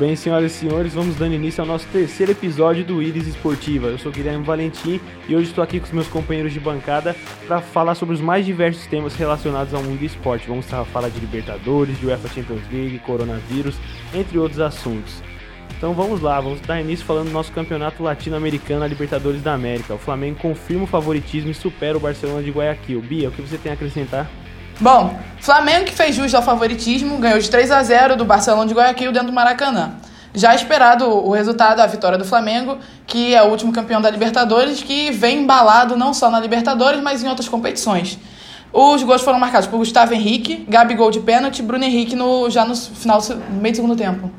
bem, senhoras e senhores? Vamos dando início ao nosso terceiro episódio do Iris Esportiva. Eu sou Guilherme Valentim e hoje estou aqui com os meus companheiros de bancada para falar sobre os mais diversos temas relacionados ao mundo do esporte. Vamos falar de Libertadores, de UEFA Champions League, coronavírus, entre outros assuntos. Então vamos lá, vamos dar início falando do nosso campeonato latino-americano, a Libertadores da América. O Flamengo confirma o favoritismo e supera o Barcelona de Guayaquil. Bia, o que você tem a acrescentar? Bom, Flamengo que fez jus ao favoritismo, ganhou de 3 a 0 do Barcelona de Guayaquil dentro do Maracanã. Já esperado o resultado, a vitória do Flamengo, que é o último campeão da Libertadores, que vem embalado não só na Libertadores, mas em outras competições. Os gols foram marcados por Gustavo Henrique, Gabigol de pênalti, Bruno Henrique no, já no final no meio do segundo tempo.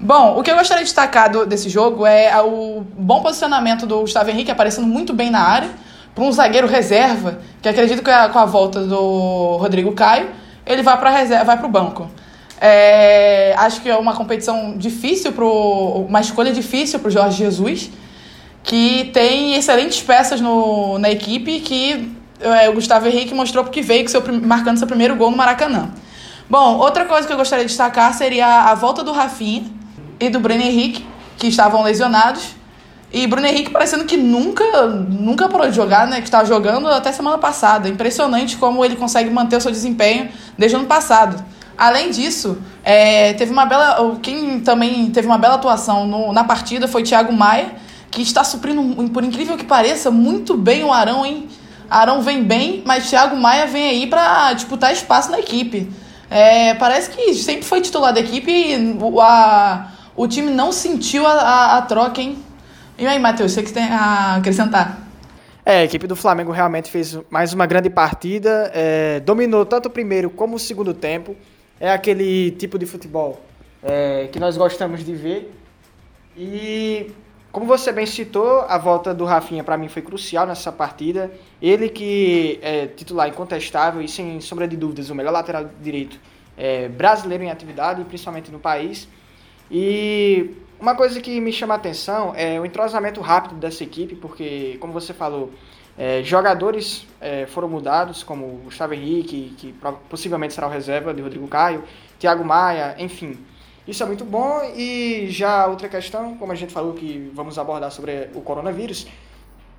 Bom, o que eu gostaria de destacar do, desse jogo é o bom posicionamento do Gustavo Henrique, aparecendo muito bem na área, para um zagueiro reserva, que acredito que é com a volta do Rodrigo Caio, ele vai para reserva, vai para o banco. É, acho que é uma competição difícil, pro, uma escolha difícil para o Jorge Jesus, que tem excelentes peças no, na equipe que é, o Gustavo Henrique mostrou porque veio seu, marcando seu primeiro gol no Maracanã. Bom, outra coisa que eu gostaria de destacar seria a volta do Rafinha e do Breno Henrique, que estavam lesionados. E Bruno Henrique parecendo que nunca, nunca parou de jogar, né? Que estava jogando até semana passada. Impressionante como ele consegue manter o seu desempenho desde o ano passado. Além disso, é, teve uma bela. Quem também teve uma bela atuação no, na partida foi Thiago Maia, que está suprindo, por incrível que pareça, muito bem o Arão, hein? Arão vem bem, mas Thiago Maia vem aí para disputar espaço na equipe. É, parece que sempre foi titular da equipe e o, a, o time não sentiu a, a, a troca, hein? E aí, Matheus, você que tem a acrescentar? É, a equipe do Flamengo realmente fez mais uma grande partida, é, dominou tanto o primeiro como o segundo tempo. É aquele tipo de futebol é, que nós gostamos de ver. E como você bem citou, a volta do Rafinha para mim foi crucial nessa partida. Ele que é titular incontestável e sem sombra de dúvidas o melhor lateral direito é, brasileiro em atividade, principalmente no país. E uma coisa que me chama a atenção é o entrosamento rápido dessa equipe, porque, como você falou, é, jogadores é, foram mudados, como o Gustavo Henrique, que possivelmente será o reserva de Rodrigo Caio, Thiago Maia, enfim. Isso é muito bom e já outra questão, como a gente falou que vamos abordar sobre o coronavírus,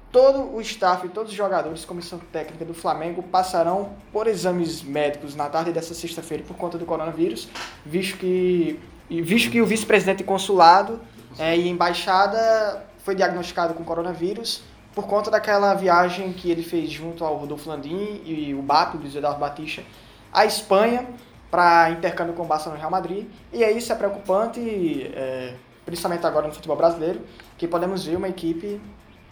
todo o staff, todos os jogadores, comissão técnica do Flamengo passarão por exames médicos na tarde dessa sexta-feira por conta do coronavírus, visto que e visto que o vice-presidente consulado é, e embaixada foi diagnosticado com coronavírus por conta daquela viagem que ele fez junto ao Rodolfo Landim e o BAP, o Eduardo Batista, à Espanha para intercâmbio com o Barcelona e Real Madrid. E aí isso é preocupante, é, principalmente agora no futebol brasileiro, que podemos ver uma equipe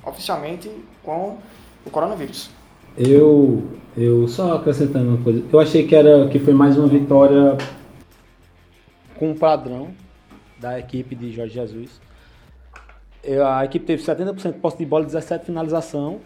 oficialmente com o coronavírus. Eu, eu só acrescentando uma coisa, eu achei que era que foi mais uma vitória com um padrão da equipe de Jorge Jesus. A equipe teve 70% de posse de bola e 17 finalização,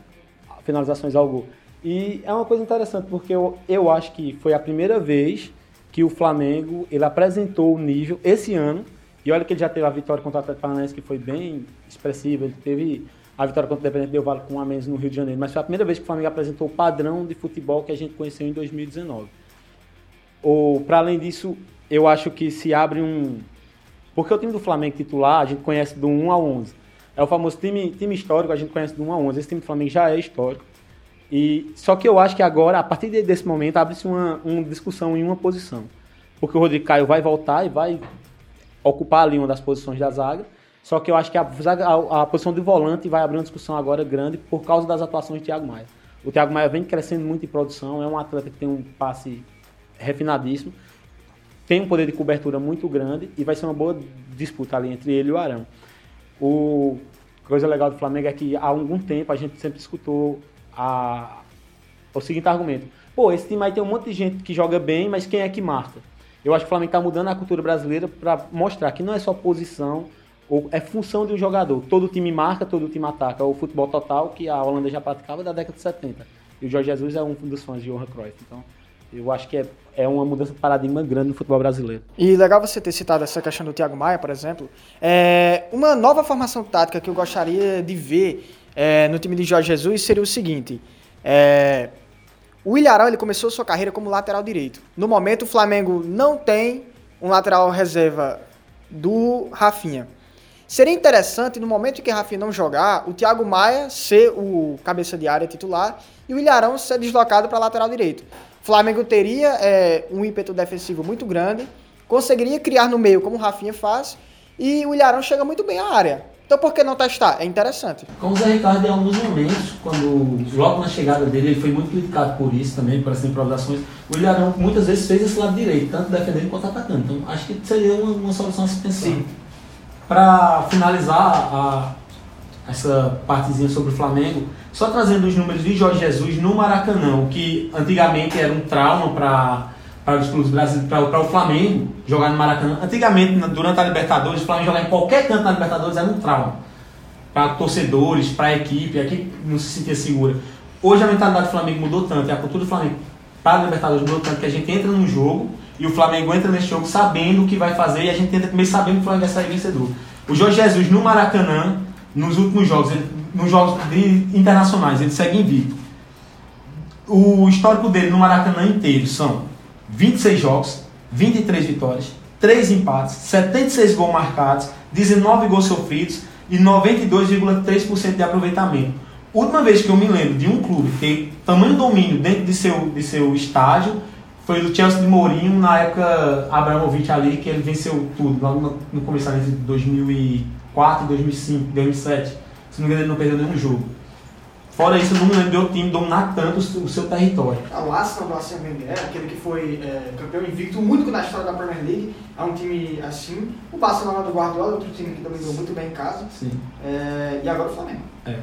finalizações ao gol. E é uma coisa interessante, porque eu, eu acho que foi a primeira vez que o Flamengo ele apresentou o nível esse ano. E olha que ele já teve a vitória contra o Atlético Paranaense, que foi bem expressiva. Ele teve a vitória contra o Independente Del Vale com a menos no Rio de Janeiro. Mas foi a primeira vez que o Flamengo apresentou o padrão de futebol que a gente conheceu em 2019. Para além disso, eu acho que se abre um. Porque o time do Flamengo titular, a gente conhece do 1 a 11. É o famoso time, time histórico, a gente conhece do 1 a 11. Esse time do Flamengo já é histórico. E Só que eu acho que agora, a partir desse momento, abre-se uma, uma discussão em uma posição. Porque o Rodrigo Caio vai voltar e vai ocupar ali uma das posições da zaga. Só que eu acho que a, a, a, posição de volante vai abrir uma discussão agora grande por causa das atuações de Thiago Maia. O Thiago Maia vem crescendo muito em produção, é um atleta que tem um passe refinadíssimo tem um poder de cobertura muito grande e vai ser uma boa disputa ali entre ele e o Arão. O coisa legal do Flamengo é que há algum tempo a gente sempre escutou a, o seguinte argumento: pô, esse time aí tem um monte de gente que joga bem, mas quem é que marca? Eu acho que o Flamengo está mudando a cultura brasileira para mostrar que não é só posição, ou é função de um jogador. Todo time marca, todo time ataca. O futebol total que a Holanda já praticava da década de 70. E o Jorge Jesus é um dos fãs de Johan Cruyff. Então, eu acho que é, é uma mudança de paradigma grande no futebol brasileiro. E legal você ter citado essa questão do Thiago Maia, por exemplo. É, uma nova formação tática que eu gostaria de ver é, no time de Jorge Jesus seria o seguinte. É, o Ilharão ele começou sua carreira como lateral direito. No momento, o Flamengo não tem um lateral reserva do Rafinha. Seria interessante, no momento em que Rafinha não jogar, o Thiago Maia ser o cabeça de área titular e o Ilharão ser deslocado para lateral direito. O Flamengo teria é, um ímpeto defensivo muito grande, conseguiria criar no meio como o Rafinha faz, e o Ilharão chega muito bem à área. Então por que não testar? É interessante. Com o Zé Ricardo, em alguns momentos, quando logo na chegada dele, ele foi muito criticado por isso também, por essas improvisações. O Ilharão muitas vezes fez esse lado direito, tanto defendendo quanto atacando. Então acho que seria uma, uma solução a se pensar. Para finalizar a, essa partezinha sobre o Flamengo, só trazendo os números de Jorge Jesus no Maracanã, o que antigamente era um trauma para para os clubes brasileiros, para o Flamengo jogar no Maracanã. Antigamente, durante a Libertadores, o Flamengo jogar em qualquer canto na Libertadores era um trauma. Para torcedores, para a equipe, a equipe não se sentia segura. Hoje a mentalidade do Flamengo mudou tanto, e a cultura do Flamengo para a Libertadores mudou tanto que a gente entra no jogo e o Flamengo entra nesse jogo sabendo o que vai fazer e a gente entra também sabendo que o Flamengo vai sair vencedor. O Jorge Jesus no Maracanã, nos últimos jogos, nos jogos internacionais, ele segue invicto. O histórico dele no Maracanã inteiro são 26 jogos, 23 vitórias, 3 empates, 76 gols marcados, 19 gols sofridos e 92,3% de aproveitamento. Última vez que eu me lembro de um clube ter tamanho domínio dentro de seu, de seu estádio foi do Chelsea de Mourinho na época Abramovich ali, que ele venceu tudo, lá no, no começo de 2004, 2005, 2007. Se não me engano, ele não perdeu nenhum jogo. Fora isso, eu não me lembro de outro time dominar tanto o seu território. O Arsenal do Arsene Wenger, aquele que foi é, campeão invicto, único na história da Premier League, é um time assim. O Barcelona do Guardiola, outro time que dominou muito bem em casa. Sim. É, e agora o Flamengo. É.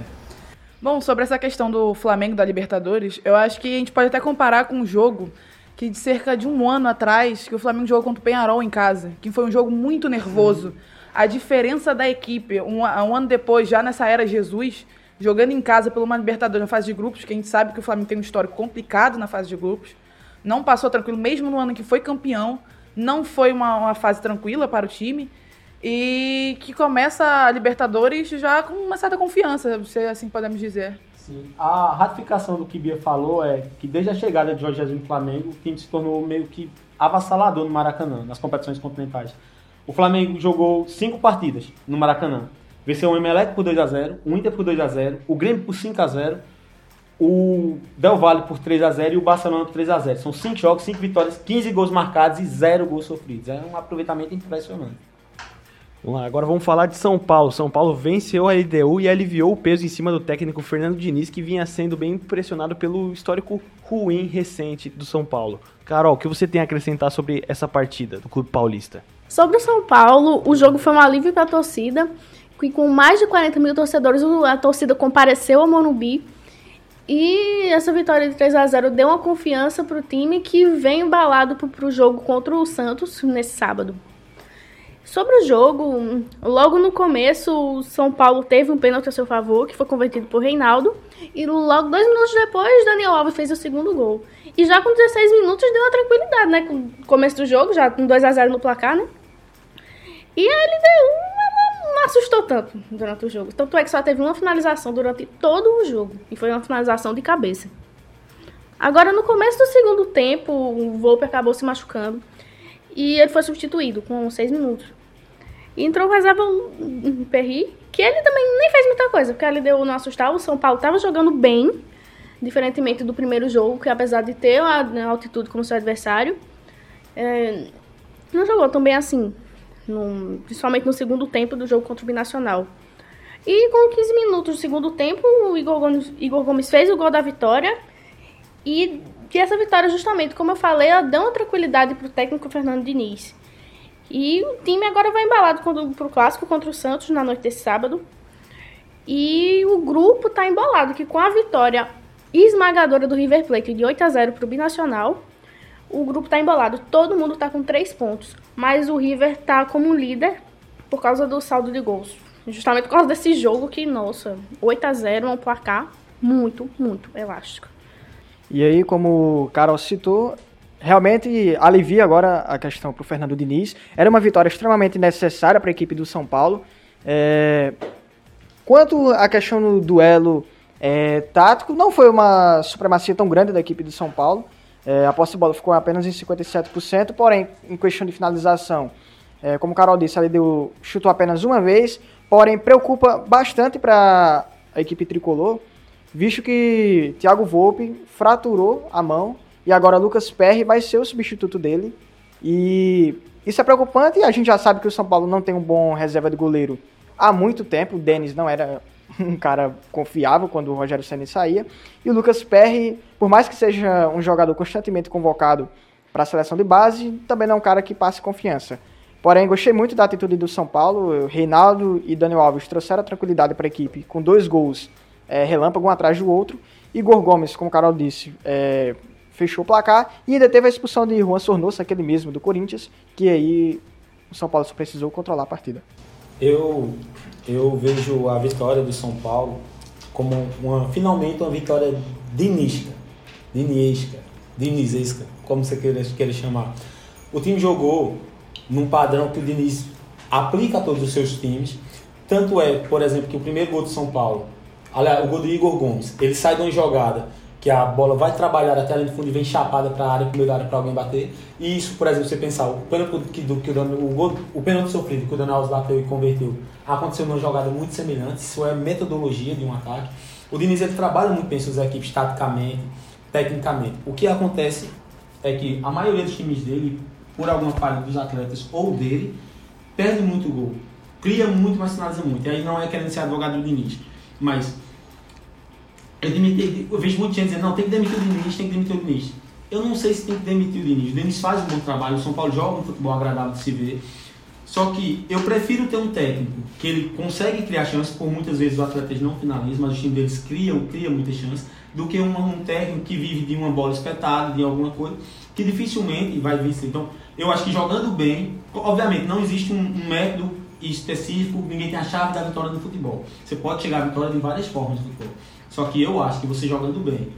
Bom, sobre essa questão do Flamengo da Libertadores, eu acho que a gente pode até comparar com um jogo que de cerca de um ano atrás, que o Flamengo jogou contra o Penharol em casa, que foi um jogo muito nervoso. A diferença da equipe, um, um ano depois, já nessa era Jesus, jogando em casa pelo uma Libertadores na fase de grupos, que a gente sabe que o Flamengo tem um histórico complicado na fase de grupos. Não passou tranquilo, mesmo no ano que foi campeão. Não foi uma, uma fase tranquila para o time. E que começa a Libertadores já com uma certa confiança, se assim podemos dizer. Sim. A ratificação do que Bia falou é que desde a chegada de Jorge Jesus no Flamengo, o time se tornou meio que avassalador no Maracanã, nas competições continentais. O Flamengo jogou cinco partidas no Maracanã. Venceu o Emelec por 2x0, o Inter por 2x0, o Grêmio por 5x0, o Del Valle por 3x0 e o Barcelona por 3x0. São 5 jogos, 5 vitórias, 15 gols marcados e 0 gols sofridos. É um aproveitamento impressionante. Vamos lá, agora vamos falar de São Paulo. São Paulo venceu a LDU e aliviou o peso em cima do técnico Fernando Diniz, que vinha sendo bem impressionado pelo histórico ruim recente do São Paulo. Carol, o que você tem a acrescentar sobre essa partida do Clube Paulista? Sobre o São Paulo, o jogo foi um alívio para a torcida que com mais de 40 mil torcedores a torcida compareceu ao Morumbi. E essa vitória de 3 a 0 deu uma confiança para o time que vem embalado para o jogo contra o Santos nesse sábado. Sobre o jogo, logo no começo, o São Paulo teve um pênalti a seu favor, que foi convertido por Reinaldo. E logo dois minutos depois, Daniel Alves fez o segundo gol. E já com 16 minutos deu uma tranquilidade, né? Com o começo do jogo, já com 2 a 0 no placar, né? E a LDU não assustou tanto durante o jogo. Tanto é que só teve uma finalização durante todo o jogo. E foi uma finalização de cabeça. Agora, no começo do segundo tempo, o Volpe acabou se machucando. E ele foi substituído com seis minutos. E entrou o reserva um Perry, que ele também nem fez muita coisa, porque ele deu não assustar. O São Paulo estava jogando bem, diferentemente do primeiro jogo, que apesar de ter a altitude como seu adversário, é, não jogou tão bem assim no, principalmente no segundo tempo do jogo contra o Binacional. E com 15 minutos do segundo tempo, o Igor Gomes, Igor Gomes fez o gol da vitória. E que essa vitória, justamente, como eu falei, ela deu uma tranquilidade para o técnico Fernando Diniz. E o time agora vai embalado para o clássico contra o Santos na noite desse sábado. E o grupo está embolado, que com a vitória esmagadora do River Plate de 8 a 0 para o Binacional, o grupo está embolado. Todo mundo está com três pontos. Mas o River está como líder por causa do saldo de gols. Justamente por causa desse jogo que, nossa, 8 a 0 é um placar muito, muito elástico. E aí, como o Carol citou, realmente alivia agora a questão para o Fernando Diniz. Era uma vitória extremamente necessária para a equipe do São Paulo. É... Quanto à questão do duelo é, tático, não foi uma supremacia tão grande da equipe do São Paulo. É, a posse de bola ficou apenas em 57%, porém, em questão de finalização, É, como o Carol disse, ele deu, chutou apenas uma vez, porém preocupa bastante para a equipe tricolor, visto que Thiago Volpe fraturou a mão e agora Lucas Perry vai ser o substituto dele. E isso é preocupante a gente já sabe que o São Paulo não tem um bom reserva de goleiro há muito tempo. O Denis não era um cara confiável quando o Rogério Senna saía. E o Lucas Perry, por mais que seja um jogador constantemente convocado para a seleção de base, também não é um cara que passe confiança. Porém, gostei muito da atitude do São Paulo. Reinaldo e Daniel Alves trouxeram tranquilidade para a equipe com dois gols é, relâmpago um atrás do outro. Igor Gomes, como o Carol disse, é, fechou o placar e ainda teve a expulsão de Juan Sornosa, aquele mesmo do Corinthians, que aí o São Paulo só precisou controlar a partida. Eu, eu vejo a vitória do São Paulo como uma, finalmente uma vitória dinística, diniesca, dinizesca, como você queira, queira chamar. O time jogou num padrão que o Diniz aplica a todos os seus times. Tanto é, por exemplo, que o primeiro gol do São Paulo, aliás, o gol do Igor Gomes, ele sai de uma jogada que a bola vai trabalhar até ali no fundo e vem chapada para a área, para meio área para alguém bater. E isso, por exemplo, você pensar, o pênalti que, do, que o, o, gol, o pênalti sofrido que o Daniel Alves bateu e converteu, aconteceu numa jogada muito semelhante. Isso é metodologia de um ataque. O Diniz ele trabalha muito bem suas equipes taticamente, tecnicamente. O que acontece é que a maioria dos times dele por alguma falha dos atletas ou dele, perde muito gol. Cria muito, mas finaliza muito. E aí não é querendo ser advogado do Diniz. Mas eu, demiti, eu vejo muita gente dizendo, não, tem que demitir o Diniz, tem que demitir o Diniz. Eu não sei se tem que demitir o Diniz. O Diniz faz um bom trabalho, o São Paulo joga um futebol agradável de se ver. Só que eu prefiro ter um técnico que ele consegue criar chances, por muitas vezes o atleta não finaliza, mas os times deles criam, criam muitas chances, do que um, um técnico que vive de uma bola espetada, de alguma coisa, que dificilmente vai vencer. Então, eu acho que jogando bem, obviamente não existe um, um, método específico, ninguém tem a chave da vitória no futebol. Você pode chegar à vitória de várias formas no futebol. Só que eu acho que você jogando bem,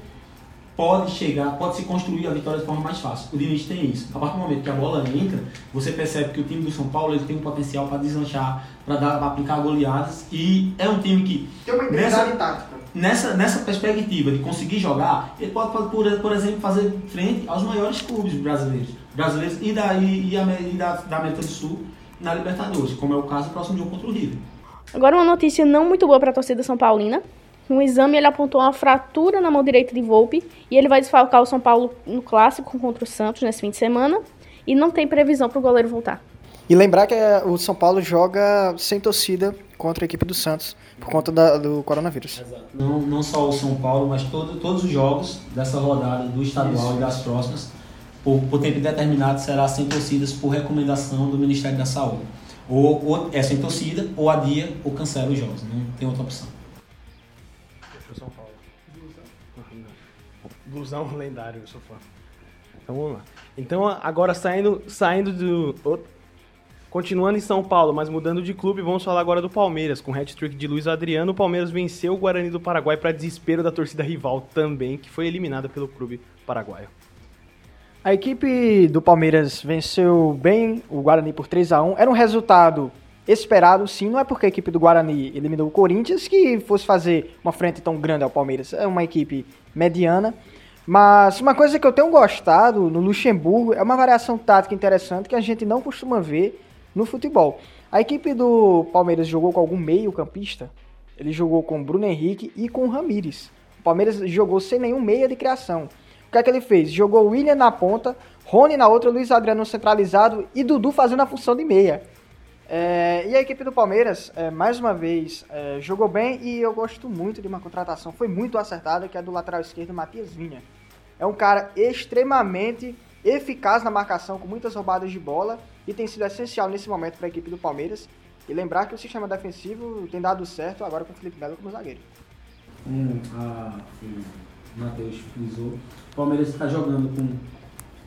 pode chegar, pode se construir a vitória de forma mais fácil. O Diniz tem isso. A partir do momento que a bola entra, você percebe que o time do São Paulo ele tem um potencial para deslanchar, para dar, pra aplicar goleadas e é um time que tem uma nessa, tática. Nessa, nessa perspectiva de conseguir jogar, ele pode, pode por, por exemplo, fazer frente aos maiores clubes brasileiros brasileiros e, da, e, e da, da América do Sul na Libertadores, como é o caso do próximo jogo contra o River. Agora uma notícia não muito boa para a torcida São Paulina. No exame ele apontou uma fratura na mão direita de Volpe e ele vai desfalcar o São Paulo no clássico contra o Santos nesse fim de semana e não tem previsão para o goleiro voltar. E lembrar que é, o São Paulo joga sem torcida contra a equipe do Santos por conta da, do coronavírus. Exato. Não, não só o São Paulo, mas todo, todos os jogos dessa rodada do estadual Isso. e das próximas por, por tempo determinado, será sem torcidas por recomendação do Ministério da Saúde. Ou, ou é sem torcida, ou adia, ou cancela os jogos. Não tem outra opção. Blusão lendário, eu sou fã. Então vamos lá. Então agora saindo, saindo do. Continuando em São Paulo, mas mudando de clube, vamos falar agora do Palmeiras. Com hat-trick de Luiz Adriano, o Palmeiras venceu o Guarani do Paraguai para desespero da torcida rival também, que foi eliminada pelo clube paraguaio. A equipe do Palmeiras venceu bem o Guarani por 3 a 1 Era um resultado esperado, sim. Não é porque a equipe do Guarani eliminou o Corinthians que fosse fazer uma frente tão grande ao Palmeiras. É uma equipe mediana. Mas uma coisa que eu tenho gostado no Luxemburgo é uma variação tática interessante que a gente não costuma ver no futebol. A equipe do Palmeiras jogou com algum meio-campista. Ele jogou com Bruno Henrique e com Ramires. O Palmeiras jogou sem nenhum meia de criação que é que ele fez? Jogou William na ponta, Rony na outra, Luiz Adriano centralizado e Dudu fazendo a função de meia. É, e a equipe do Palmeiras, é, mais uma vez, é, jogou bem e eu gosto muito de uma contratação, foi muito acertada, que é do lateral esquerdo Matias Vinha. É um cara extremamente eficaz na marcação, com muitas roubadas de bola e tem sido essencial nesse momento para a equipe do Palmeiras. E lembrar que o sistema defensivo tem dado certo agora com o Felipe Melo como zagueiro. Hum, a, Matheus frisou. O Palmeiras está jogando com.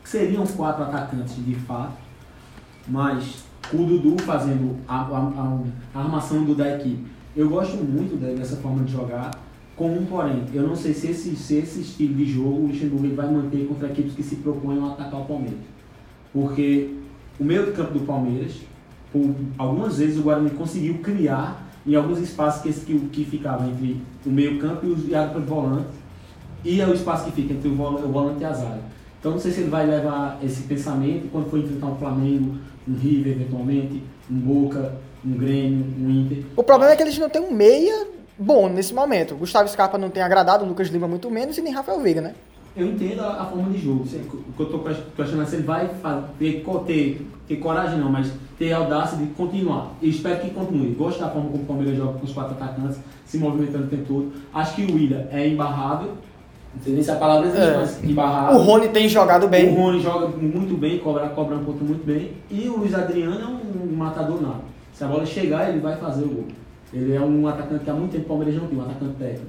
seriam quatro atacantes de fato, mas o Dudu fazendo a, a, a armação do da equipe. Eu gosto muito dessa forma de jogar, com um porém. Eu não sei se esse, se esse estilo de jogo o Luxemburgo vai manter contra equipes que se propõem a atacar o Palmeiras. Porque o meio do campo do Palmeiras, por algumas vezes o Guarani conseguiu criar em alguns espaços que, que, que ficavam entre o meio campo e, os, e a volante e é o espaço que fica entre o volante e a zaga. Então não sei se ele vai levar esse pensamento quando for enfrentar um Flamengo, um River eventualmente, um Boca, um Grêmio, um Inter. O problema é que eles não têm um meia bom nesse momento. Gustavo Scarpa não tem agradado, o Lucas Lima muito menos e nem Rafael Veiga, né? Eu entendo a, a forma de jogo. O que eu estou questionando é se ele vai fazer, ter, ter, coragem não, mas ter audácia de continuar. E espero que continue. Gosto da forma como o Palmeiras joga com os quatro atacantes, se movimentando o tempo todo. Acho que o William é embarrável. Não sei nem se a palavra existe, É. mas embarrável. O Rony tem jogado bem. O Rony joga muito bem, cobra, cobra um ponto muito bem. E o Luiz Adriano é um, matador nato. Se a bola chegar, ele vai fazer o gol. Ele é um atacante que há muito tempo o Palmeiras não tem, um atacante técnico.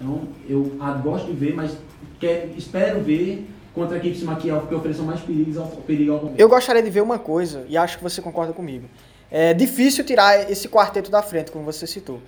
Então, eu gosto de ver, mas quer, espero ver contra equipes que, que ofereçam mais perigos ao, perigo ao Palmeiras. Eu gostaria de ver uma coisa, e acho que você concorda comigo. É difícil tirar esse quarteto da frente, como você citou.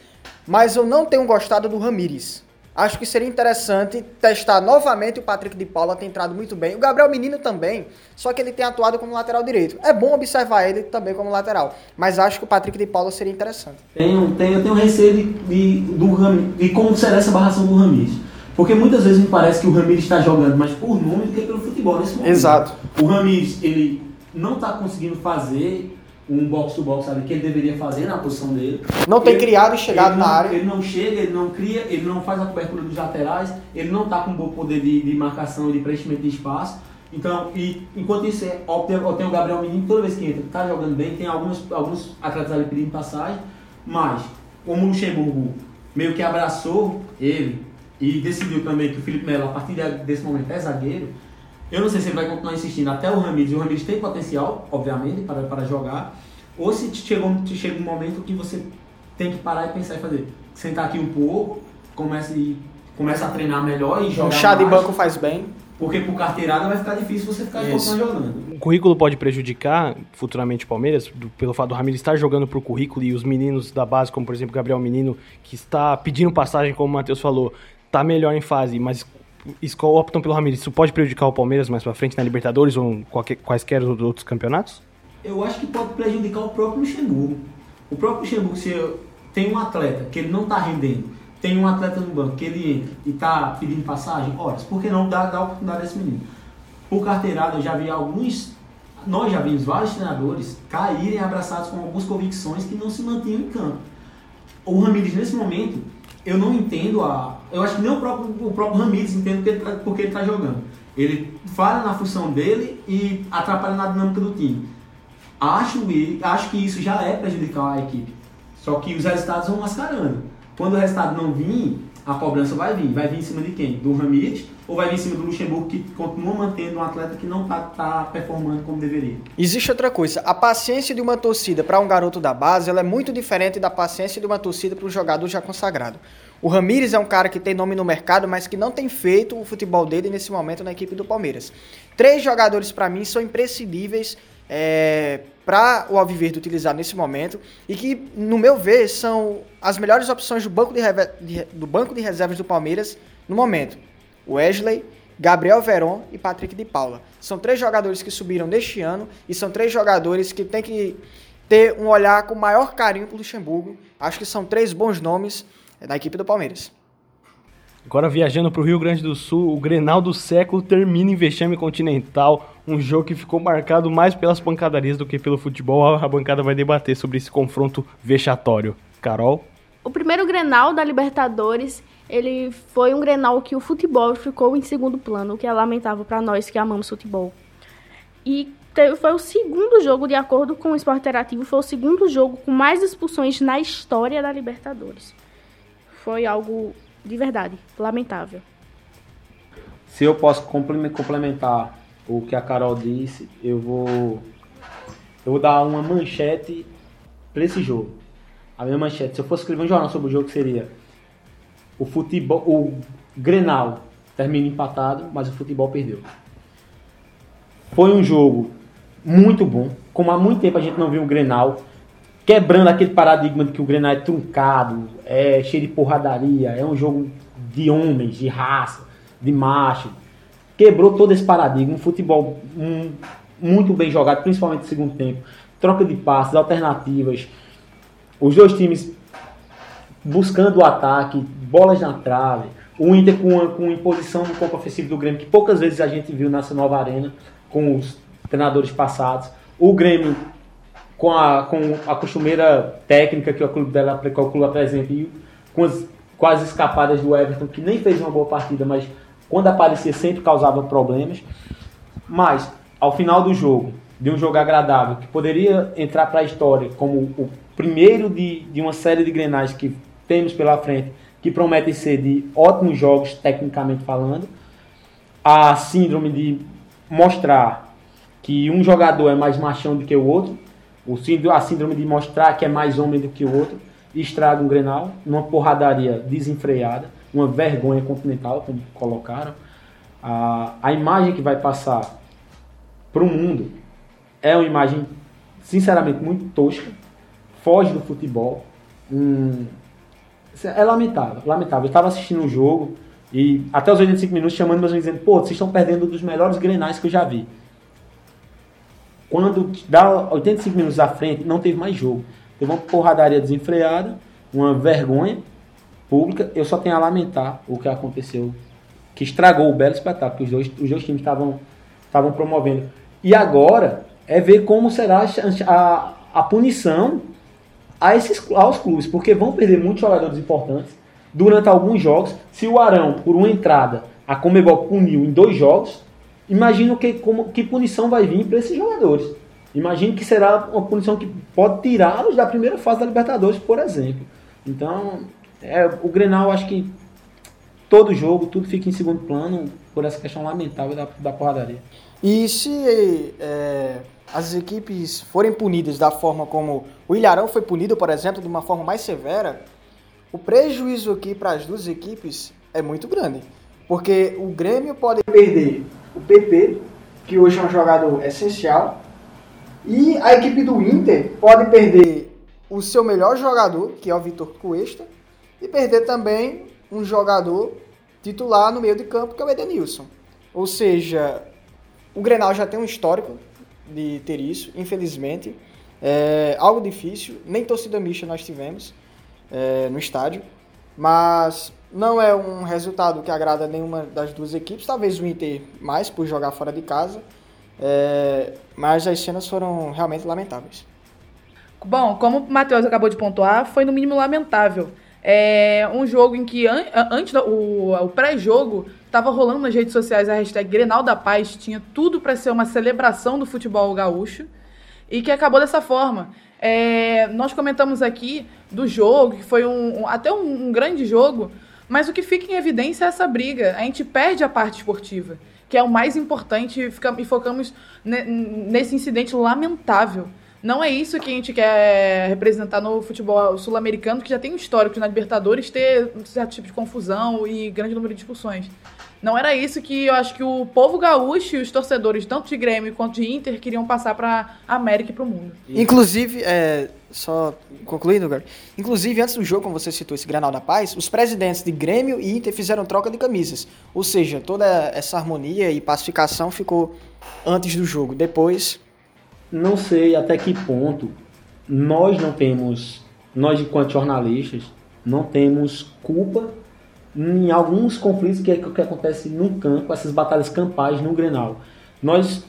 Mas eu não tenho gostado do Ramires. Acho que seria interessante testar novamente o Patrick de Paula, tem entrado muito bem. O Gabriel Menino também, só que ele tem atuado como lateral direito. É bom observar ele também como lateral, mas acho que o Patrick de Paula seria interessante. Tenho, tenho, eu tenho receio de, de, do Ram, de como será essa barração do Ramires. Porque muitas vezes me parece que o Ramires está jogando mais por nome do que pelo futebol nesse momento. Exato. O Ramires, ele não está conseguindo fazer um box-to-box ali que ele deveria fazer na posição dele. Não tem Ele- criado e chegado na não- área. Ele não chega, ele não cria, ele não faz a cobertura dos laterais, ele não está com um bom poder de, de marcação e de preenchimento de espaço. Então, e, enquanto isso, é, ó, tem, ó, tem o Gabriel Menino, toda vez que entra, tá jogando bem, tem alguns, alguns atletas ali pedindo passagem, mas como o Luxemburgo meio que abraçou ele e decidiu também que o Felipe Melo, a partir de- desse momento, é zagueiro, eu não sei se ele vai continuar insistindo até o Ramires, e o Ramires tem potencial, obviamente, para, para jogar, ou se chegou, chega um momento que você tem que parar e pensar e fazer. Sentar aqui um pouco, começa, e, começa a treinar melhor e jogar Um chá de mais, banco faz bem. Porque por carteirada vai ficar difícil você ficar jogando. O currículo pode prejudicar futuramente o Palmeiras, do- pelo fato do Ramiro estar jogando pro currículo e os meninos da base, como por exemplo Gabriel Menino, que está pedindo passagem, como o Matheus falou, tá melhor em fase, mas optam pelo Ramiro. Isso pode prejudicar o Palmeiras mais pra frente na Libertadores ou qualquer, quaisquer outros campeonatos? Eu acho que pode prejudicar o próprio Luxemburgo. O próprio Luxemburgo, se tem um atleta que ele não está rendendo, tem um atleta no banco que ele entra e está pedindo passagem, ora, por que não dar, dar a oportunidade a esse menino? Por carteirada, eu já vi alguns, nós já vimos vários treinadores caírem abraçados com algumas convicções que não se mantinham em campo. O Ramires, nesse momento, eu não entendo a. Eu acho que nem o próprio, o próprio Ramires entende porque tá- porque ele está jogando. Ele falha na função dele e atrapalha na dinâmica do time. Acho, acho que isso já é prejudicar a equipe. Só que os resultados vão mascarando. Quando o resultado não vir, a cobrança vai vir. Vai vir em cima de quem? Do Ramires ou vai vir em cima do Luxemburgo que continua mantendo um atleta que não está tá performando como deveria? Existe outra coisa. A paciência de uma torcida para um garoto da base ela é muito diferente da paciência de uma torcida para um jogador já consagrado. O Ramires é um cara que tem nome no mercado, mas que não tem feito o futebol dele nesse momento na equipe do Palmeiras. Três jogadores para mim são imprescindíveis é, para o Alviverde utilizar nesse momento e que, no meu ver, são as melhores opções do banco de, de- do banco de reservas do Palmeiras no momento. Wesley, Gabriel Veron e Patrick de Paula. São três jogadores que subiram neste ano e são três jogadores que têm que ter um olhar com maior carinho para o Luxemburgo. Acho que são três bons nomes da equipe do Palmeiras. Agora viajando para o Rio Grande do Sul, o Grenal do século termina em vexame continental, um jogo que ficou marcado mais pelas pancadarias do que pelo futebol. A bancada vai debater sobre esse confronto vexatório. Carol? O primeiro Grenal da Libertadores, ele foi um Grenal que o futebol ficou em segundo plano, o que é lamentável para nós que amamos futebol. E teve- foi o segundo jogo, de acordo com o Esporte Interativo, foi o segundo jogo com mais expulsões na história da Libertadores. Foi algo de verdade lamentável. Se eu posso complemen- complementar o que a Carol disse, eu vou eu vou dar uma manchete para esse jogo. A minha manchete, se eu fosse escrever um jornal sobre o jogo, seria o futebol, o Grenal termina empatado, mas o futebol perdeu. Foi um jogo muito bom, como há muito tempo a gente não viu um Grenal, quebrando aquele paradigma de que o Grenal é truncado, é cheio de porradaria, é um jogo de homens, de raça, de macho. Quebrou todo esse paradigma, um futebol hum, muito bem jogado, principalmente no segundo tempo. Troca de passes, alternativas. Os dois times buscando o ataque, bolas na trave. O Inter com, com imposição no campo ofensivo do Grêmio, que poucas vezes a gente viu nessa nova arena, com os treinadores passados. O Grêmio com a, com a costumeira técnica que o clube dela que o clube apresenta com as quase escapadas do Everton, que nem fez uma boa partida, mas quando aparecia sempre causava problemas. Mas, ao final do jogo, de um jogo agradável, que poderia entrar para a história como o primeiro de, de uma série de grenais que temos pela frente, que prometem ser de ótimos jogos, tecnicamente falando, a síndrome de mostrar que um jogador é mais machão do que o outro, a síndrome de mostrar que é mais homem do que o outro, estraga um Grenal, numa porradaria desenfreada, uma vergonha continental, como colocaram. A, a imagem que vai passar para o mundo é uma imagem, sinceramente, muito tosca, foge do futebol. Hum, é lamentável, lamentável. Eu estava assistindo o um jogo e até os 85 minutos chamando meus amigos dizendo, pô, vocês estão perdendo um dos melhores grenais que eu já vi. Quando dá 85 minutos à frente, não teve mais jogo. Teve uma porradaria desenfreada, uma vergonha pública. Eu só tenho a lamentar o que aconteceu, que estragou o belo espetáculo que os dois, os dois times estavam promovendo. E agora é ver como será a, a, a punição a esses, aos clubes, porque vão perder muitos jogadores importantes durante alguns jogos. Se o Arão, por uma entrada, a Comebol puniu em dois jogos, imagino que, como, que punição vai vir para esses jogadores. Imagino que será uma punição que pode tirá-los da primeira fase da Libertadores, por exemplo. Então, é, o Grenal, acho que todo jogo, tudo fica em segundo plano por essa questão lamentável da, da porradaria. E se é, as equipes forem punidas da forma como o Ilharão foi punido, por exemplo, de uma forma mais severa, o prejuízo aqui para as duas equipes é muito grande. Porque o Grêmio pode perder o PP, que hoje é um jogador essencial, e a equipe do Inter pode perder o seu melhor jogador, que é o Vitor Cuesta, e perder também um jogador titular no meio de campo, que é o Edenilson. Ou seja, o Grenal já tem um histórico de ter isso, infelizmente. É algo difícil, nem torcida mista nós tivemos é, no estádio, mas não é um resultado que agrada nenhuma das duas equipes, talvez o Inter mais por jogar fora de casa, é, mas as cenas foram realmente lamentáveis. Bom, como o Matheus acabou de pontuar, foi no mínimo lamentável. É um jogo em que an antes do o, o pré-jogo estava rolando nas redes sociais a hashtag Grenal da Paz, tinha tudo para ser uma celebração do futebol gaúcho e que acabou dessa forma. É, nós comentamos aqui do jogo, que foi um, um até um, um, grande jogo, mas o que fica em evidência é essa briga. A gente perde a parte esportiva, que é o mais importante, e focamos nesse incidente lamentável. Não é isso que a gente quer representar no futebol sul-americano, que já tem um histórico na Libertadores ter um certo tipo de confusão e grande número de discussões. Não era isso que eu acho que o povo gaúcho e os torcedores, tanto de Grêmio quanto de Inter, queriam passar para a América e para o mundo. Inclusive, é, só concluindo, cara. Inclusive, antes do jogo, como você citou esse Granal da Paz, os presidentes de Grêmio e Inter fizeram troca de camisas. Ou seja, toda essa harmonia e pacificação ficou antes do jogo. Depois. Não sei até que ponto nós não temos, nós enquanto jornalistas, não temos culpa em alguns conflitos que, é, que acontece no campo, essas batalhas campais no Grenal. Nós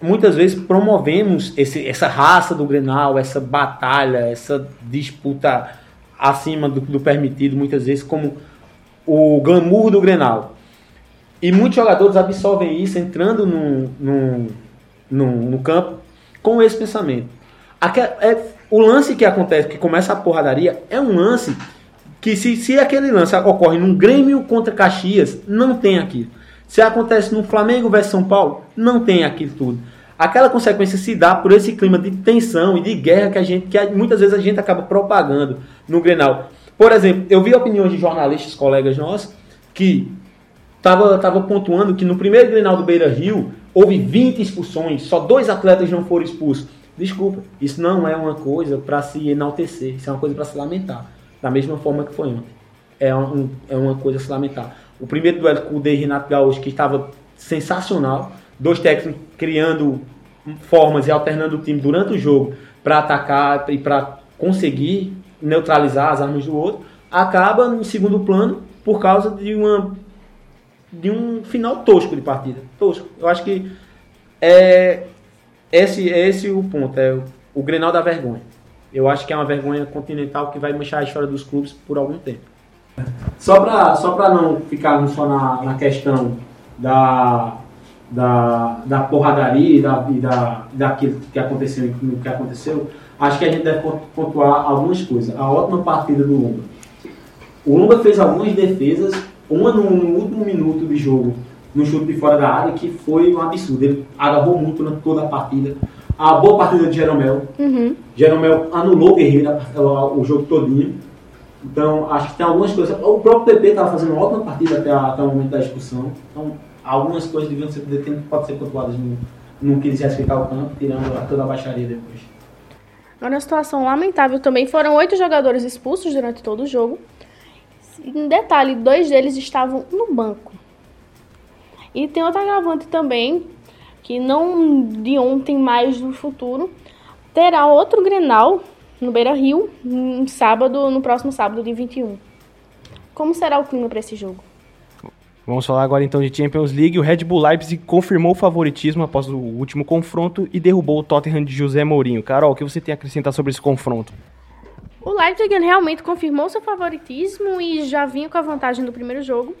muitas vezes promovemos esse, essa raça do Grenal, essa batalha, essa disputa acima do, do, permitido, muitas vezes como o glamour do Grenal. E muitos jogadores absorvem isso entrando no, no, no, no campo com esse pensamento. é, o lance que acontece, que começa a porradaria, é um lance que se, se aquele lance ocorre num Grêmio contra Caxias, não tem aquilo. Se acontece no Flamengo versus São Paulo, não tem aquilo tudo. Aquela consequência se dá por esse clima de tensão e de guerra que a gente que muitas vezes a gente acaba propagando no Grenal. Por exemplo, eu vi opiniões de jornalistas, colegas nossos, que tava, tava pontuando que no primeiro Grenal do Beira Rio houve 20 expulsões, só dois atletas não foram expulsos. Desculpa, isso não é uma coisa para se enaltecer, isso é uma coisa para se lamentar da mesma forma que foi ontem. É, um, é uma coisa a se lamentar. O primeiro duelo com o de Renato Gaúcho, que estava sensacional, dois técnicos criando formas e alternando o time durante o jogo para atacar e para conseguir neutralizar as armas do outro, acaba em segundo plano por causa de uma de um final tosco de partida. Tosco. Eu acho que é esse, é esse o ponto, é o, o Grenal da vergonha. Eu acho que é uma vergonha continental que vai manchar a história dos clubes por algum tempo. Só para só não ficarmos só na, na questão da, da, da porradaria e, da, e da, daquilo que aconteceu, que aconteceu, acho que a gente deve pontuar algumas coisas. A ótima partida do Lumba. O Lumba fez algumas defesas, uma no, no último minuto de jogo, no chute de fora da área, que foi um absurdo. Ele agarrou muito na toda a partida. A boa partida de Jeromel. Uhum. Jeromel anulou o Guerreiro o jogo todinho. Então, acho que tem algumas coisas. O próprio PP estava fazendo uma ótima partida até, a, até o momento da expulsão. Então, algumas coisas deviam ser, pode ser pontuadas no, no que eles respeitar o campo, tirando toda a baixaria depois. Agora, uma situação lamentável também foram oito jogadores expulsos durante todo o jogo. Em detalhe, dois deles estavam no banco. E tem outro agravante também, que não de ontem, mais do futuro, terá outro Grenal no Beira Rio, no sábado, no próximo sábado, de 21. Como será o clima para esse jogo? Vamos falar agora então de Champions League. O Red Bull Leipzig confirmou o favoritismo após o último confronto e derrubou o Tottenham de José Mourinho. Carol, o que você tem a acrescentar sobre esse confronto? O Leipzig realmente confirmou seu favoritismo e já vinha com a vantagem do primeiro jogo.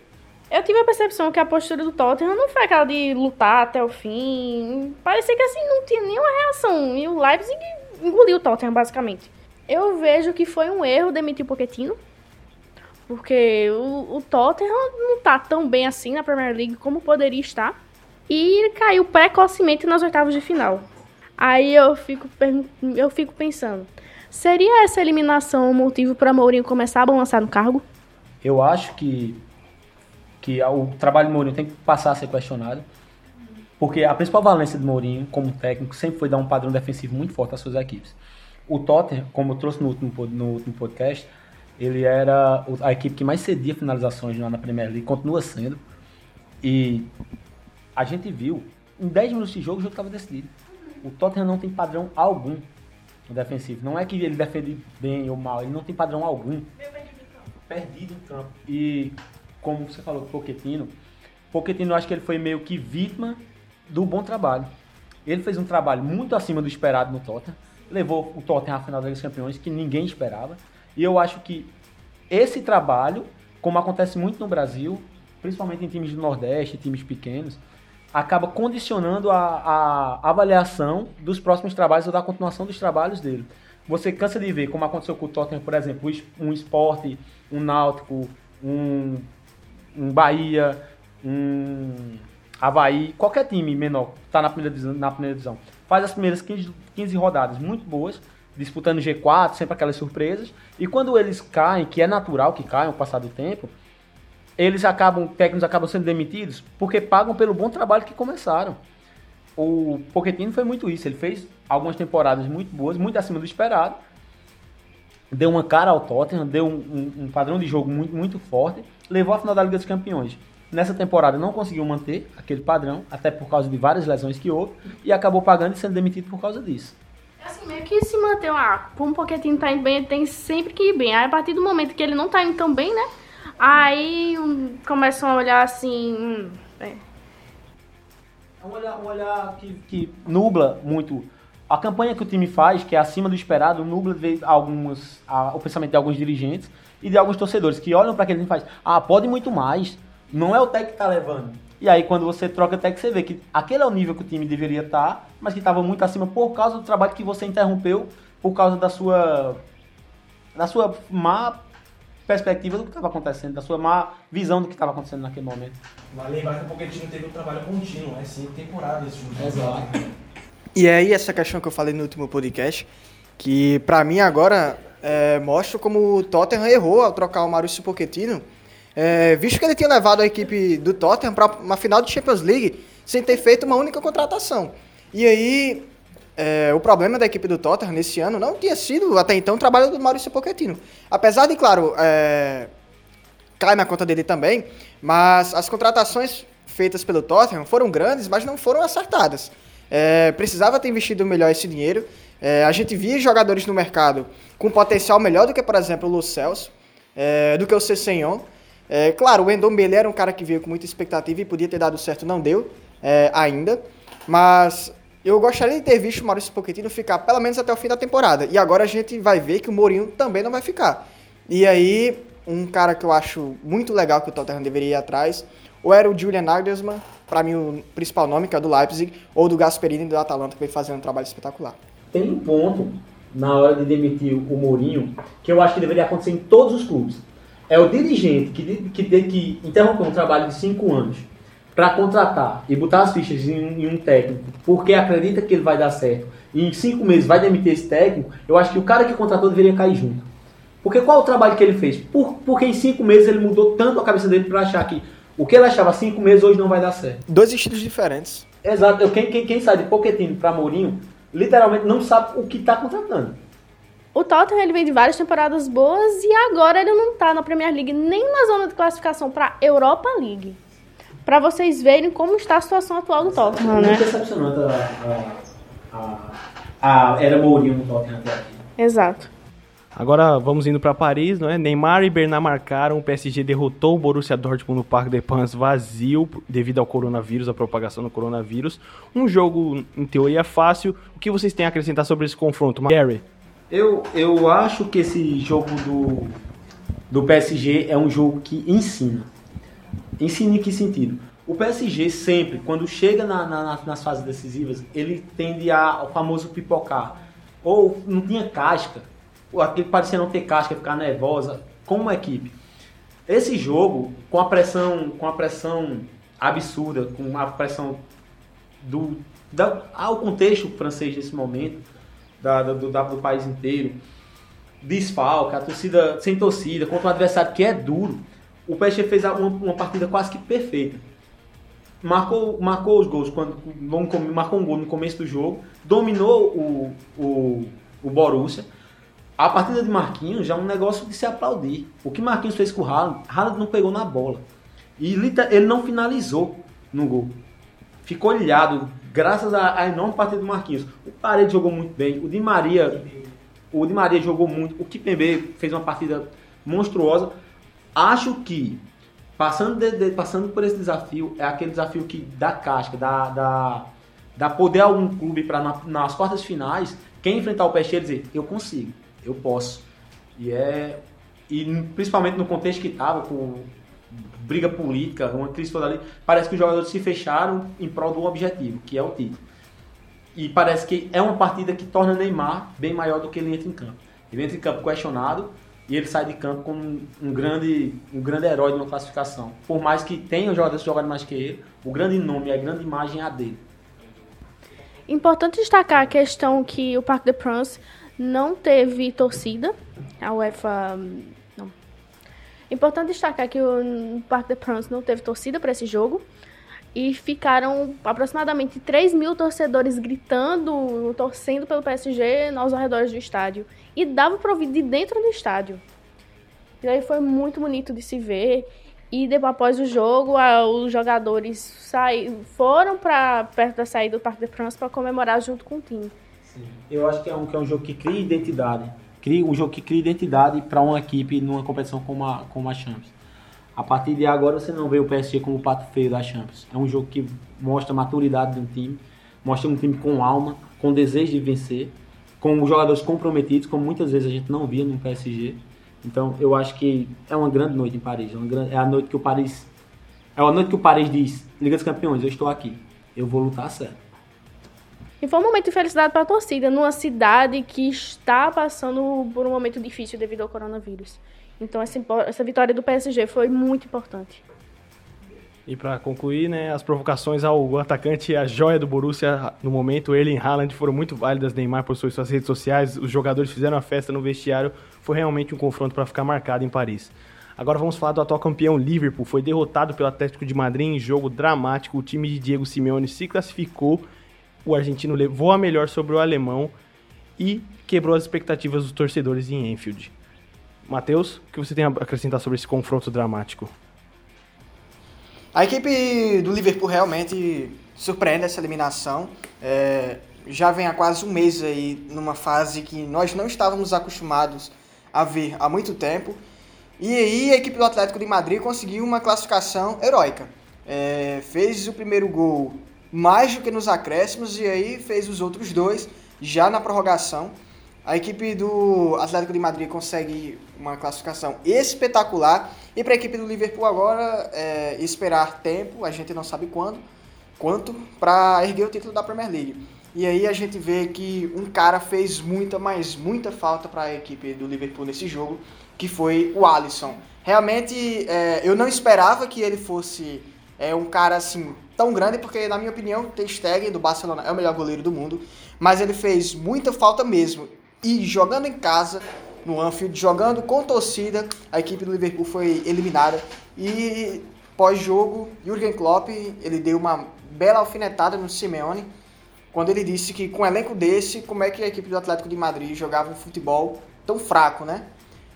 Eu tive a percepção que a postura do Tottenham não foi aquela de lutar até o fim. Parecia que assim não tinha nenhuma reação. E o Leipzig engoliu o Tottenham, basicamente. Eu vejo que foi um erro demitir o Pochettino. Porque o, o Tottenham não tá tão bem assim na Premier League como poderia estar. E caiu precocemente nas oitavas de final. Aí eu fico, eu fico pensando, seria essa eliminação um motivo para Mourinho começar a balançar no cargo? Eu acho que, que o trabalho de Mourinho tem que passar a ser questionado. Porque a principal valência de Mourinho como técnico sempre foi dar um padrão defensivo muito forte às suas equipes. O Tottenham, como eu trouxe no último, no último podcast, ele era a equipe que mais cedia finalizações lá na Premier League, continua sendo. E a gente viu, em 10 minutos de jogo, o jogo estava decidido. O Tottenham não tem padrão algum no defensivo. Não é que ele defende bem ou mal, ele não tem padrão algum. Perdido em campo. E como você falou, Pochettino, Pochettino eu acho que ele foi meio que vítima do bom trabalho. Ele fez um trabalho muito acima do esperado no Tottenham, levou o Tottenham à final da Liga dos Campeões, que ninguém esperava. E eu acho que esse trabalho, como acontece muito no Brasil, principalmente em times do Nordeste, times pequenos, acaba condicionando a, a avaliação dos próximos trabalhos ou da continuação dos trabalhos dele. Você cansa de ver, como aconteceu com o Tottenham, por exemplo, um esporte, um náutico, um, um Bahia, um Havaí, qualquer time menor está na primeira, na primeira divisão, faz as primeiras 15, 15 rodadas muito boas, disputando G4, sempre aquelas surpresas. E quando eles caem, que é natural que caiam com o passar do tempo, eles acabam, técnicos acabam sendo demitidos porque pagam pelo bom trabalho que começaram. O Pochettino foi muito isso, ele fez algumas temporadas muito boas, muito acima do esperado. Deu uma cara ao Tottenham, deu um, um, um padrão de jogo muito, muito forte, levou a final da Liga dos Campeões. Nessa temporada não conseguiu manter aquele padrão, até por causa de várias lesões que houve, e acabou pagando e sendo demitido por causa disso. É assim, meio que se manter, ah, um pouquinho tá indo bem, ele tem sempre que ir bem. Aí a partir do momento que ele não tá indo tão bem, né? Aí um, começam a olhar assim. Hum, é. é um olhar, um olhar que, que nubla muito a campanha que o time faz, que é acima do esperado, nubla alguns, a, o pensamento de alguns dirigentes e de alguns torcedores que olham para aquele time e faz, ah, pode muito mais, não é o técnico que tá levando. E aí quando você troca técnico, você vê que aquele é o nível que o time deveria estar, tá, mas que estava muito acima por causa do trabalho que você interrompeu, por causa da sua da sua má perspectiva do que estava acontecendo, da sua má visão do que estava acontecendo naquele momento. Vale lembrar que o Pochettino teve um trabalho contínuo, é cinco temporadas. Exato. E aí essa questão que eu falei no último podcast, que para mim agora é, mostra como o Tottenham errou ao trocar o Maurício Pochettino, é, visto que ele tinha levado a equipe do Tottenham para uma final de Champions League sem ter feito uma única contratação. E aí, é, o problema da equipe do Tottenham nesse ano não tinha sido, até então, o trabalho do Maurício Pochettino. Apesar de, claro, é, cai na conta dele também, mas as contratações feitas pelo Tottenham foram grandes, mas não foram acertadas. É, precisava ter investido melhor esse dinheiro. É, a gente via jogadores no mercado com potencial melhor do que, por exemplo, o Lu Celso, é, do que o Cessenhon. É, claro, o Endombele era um cara que veio com muita expectativa e podia ter dado certo, não deu é, ainda. Mas eu gostaria de ter visto o Maurício Pochettino ficar pelo menos até o fim da temporada. E agora a gente vai ver que o Mourinho também não vai ficar. E aí, um cara que eu acho muito legal que o Tottenham deveria ir atrás, ou era o Julian Nagelsmann, para mim o principal nome, que é o do Leipzig, ou do Gasperini do Atalanta, que vem fazendo um trabalho espetacular. Tem um ponto na hora de demitir o Mourinho que eu acho que deveria acontecer em todos os clubes. É o dirigente que, que, que, que interrompeu um trabalho de cinco anos para contratar e botar as fichas em em um, técnico porque acredita que ele vai dar certo e em cinco meses vai demitir esse técnico, eu acho que o cara que contratou deveria cair junto. Porque qual o trabalho que ele fez? Por, porque em cinco meses ele mudou tanto a cabeça dele para achar que o que ele achava cinco meses hoje não vai dar certo. Dois estilos diferentes. Exato. Quem, quem, quem sai de Pochettino para Mourinho, literalmente não sabe o que está contratando. O Tottenham ele vem de várias temporadas boas e agora ele não está na Premier League nem na zona de classificação para Europa League. Para vocês verem como está a situação atual do Tottenham, né? Muito decepcionante a, a, a, a era Mourinho no Tottenham até aqui. Exato. Agora vamos indo para Paris, não é? Neymar e Bernard marcaram, o PSG derrotou o Borussia Dortmund no Parque des Princes vazio devido ao coronavírus, a propagação do coronavírus. Um jogo em teoria fácil. O que vocês têm a acrescentar sobre esse confronto, Gary? Eu, eu acho que esse jogo do, do PSG é um jogo que ensina. Ensina em que sentido? O PSG sempre, quando chega na, na, nas fases decisivas, ele tende a, ao famoso pipocar. Ou não tinha casca aquele parecia não ter casca, ficar nervosa, como uma equipe. Esse jogo, com a pressão, com a pressão absurda, com a pressão do, da, ao contexto francês nesse momento, da, do, do país inteiro, desfalca, a torcida sem torcida, contra um adversário que é duro, o PSG fez uma, uma partida quase que perfeita. Marcou, marcou os gols, quando marcou um gol no começo do jogo, dominou o, o, o Borussia, a partida de Marquinhos já é um negócio de se aplaudir. O que Marquinhos fez com o Haaland, Haaland não pegou na bola. E ele não finalizou no gol. Ficou ilhado, graças à enorme partida do Marquinhos. O Paredes jogou muito bem, o Di Maria, o Di Maria jogou muito, o Kipembe fez uma partida monstruosa. Acho que passando, de, de, passando por esse desafio, é aquele desafio que dá casca, dá, dá, dá poder a algum clube para na, nas quartas finais, quem enfrentar o PSG dizer, eu consigo eu posso. E é e principalmente no contexto que estava com briga política, uma crise toda ali, parece que os jogadores se fecharam em prol do objetivo, que é o título. E parece que é uma partida que torna Neymar bem maior do que ele entra em campo. Ele entra em campo questionado e ele sai de campo como um grande, um grande herói de uma classificação. Por mais que tenha jogadores jogarem mais que ele, o grande nome a grande imagem é a dele. Importante destacar a questão que o Parque de France não teve torcida. A UEFA. Não. Importante destacar que o Parque de France não teve torcida para esse jogo. E ficaram aproximadamente 3 mil torcedores gritando, torcendo pelo PSG nos arredores do estádio. E dava para ouvir de dentro do estádio. E aí foi muito bonito de se ver. E depois, após o jogo, os jogadores saí, foram para perto da saída do Parque de France para comemorar junto com o time. Sim. Eu acho que é, um, que é um jogo que cria identidade. Cria, um jogo que cria identidade para uma equipe numa competição como a, como a Champions. A partir de agora você não vê o PSG como o pato feio da Champions. É um jogo que mostra a maturidade de um time, mostra um time com alma, com desejo de vencer, com jogadores comprometidos, como muitas vezes a gente não via no PSG. Então eu acho que é uma grande noite em Paris. É, grande, é a noite que o Paris. É a noite que o Paris diz: Liga dos Campeões, eu estou aqui. Eu vou lutar certo. E foi um momento de felicidade para a torcida, numa cidade que está passando por um momento difícil devido ao coronavírus. Então essa, essa vitória do PSG foi muito importante. E para concluir, né, as provocações ao atacante, a joia do Borussia no momento, ele e Haaland foram muito válidas. Neymar postou suas redes sociais, os jogadores fizeram a festa no vestiário. Foi realmente um confronto para ficar marcado em Paris. Agora vamos falar do atual campeão Liverpool. Foi derrotado pelo Atlético de Madrid em jogo dramático. O time de Diego Simeone se classificou o argentino levou a melhor sobre o alemão e quebrou as expectativas dos torcedores em Enfield. Matheus, o que você tem a acrescentar sobre esse confronto dramático? A equipe do Liverpool realmente surpreende essa eliminação. É, já vem há quase um mês aí numa fase que nós não estávamos acostumados a ver há muito tempo. E aí a equipe do Atlético de Madrid conseguiu uma classificação heróica. É, fez o primeiro gol mais do que nos acréscimos e aí fez os outros dois já na prorrogação. A equipe do Atlético de Madrid consegue uma classificação espetacular. E para a equipe do Liverpool agora é, esperar tempo, a gente não sabe quando, quanto, para erguer o título da Premier League. E aí a gente vê que um cara fez muita, mas muita falta para a equipe do Liverpool nesse jogo, que foi o Alisson. Realmente é, eu não esperava que ele fosse é, um cara assim tão grande, porque na minha opinião, Ter Stegen do Barcelona é o melhor goleiro do mundo, mas ele fez muita falta mesmo. E jogando em casa, no Anfield, jogando com torcida, a equipe do Liverpool foi eliminada. E pós-jogo, Jürgen Klopp, ele deu uma bela alfinetada no Simeone, quando ele disse que com um elenco desse, como é que a equipe do Atlético de Madrid jogava um futebol tão fraco, né?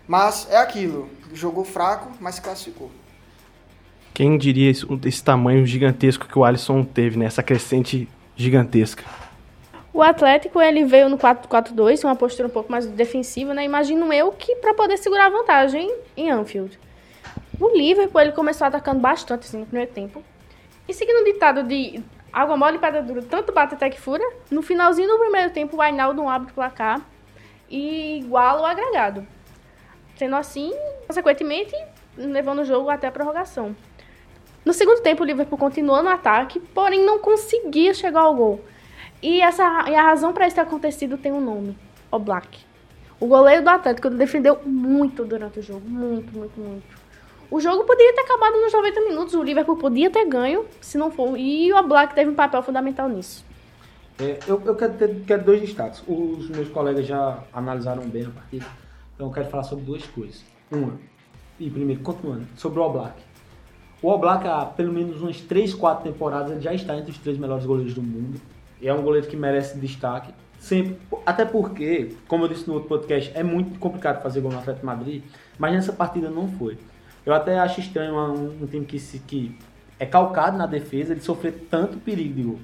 Mas é aquilo, jogou fraco, mas classificou. Quem diria esse, esse tamanho gigantesco que o Alisson teve, né? Essa crescente gigantesca. O Atlético ele veio no 4-4-2, uma postura um pouco mais defensiva, né? Imagino eu que para poder segurar a vantagem em Anfield. O Liverpool ele começou atacando bastante assim, no primeiro tempo. E seguindo o ditado de água mole e pedra dura, tanto bate até que fura, no finalzinho do primeiro tempo o Ainaldo abre o placar e iguala o agregado. Sendo assim, consequentemente, levando o jogo até a prorrogação. No segundo tempo, o Liverpool continuou no ataque, porém não conseguia chegar ao gol. E, essa, e a razão para isso ter acontecido tem um nome: o Black. O goleiro do Atlético defendeu muito durante o jogo. Muito, muito, muito. O jogo poderia ter acabado nos 90 minutos. O Liverpool podia ter ganho, se não for. E o Black teve um papel fundamental nisso. É, eu, eu quero ter quero dois destaques. Os meus colegas já analisaram bem a partida. Então eu quero falar sobre duas coisas. Uma, e primeiro, continuando, sobre o Oblak. O Oblak, há pelo menos umas 3, 4 temporadas, ele já está entre os três melhores goleiros do mundo é um goleiro que merece destaque. Sempre, até porque, como eu disse no outro podcast, é muito complicado fazer gol no Atlético Madrid, mas nessa partida não foi. Eu até acho estranho um, um time que, se, que é calcado na defesa de sofrer tanto perigo de gol.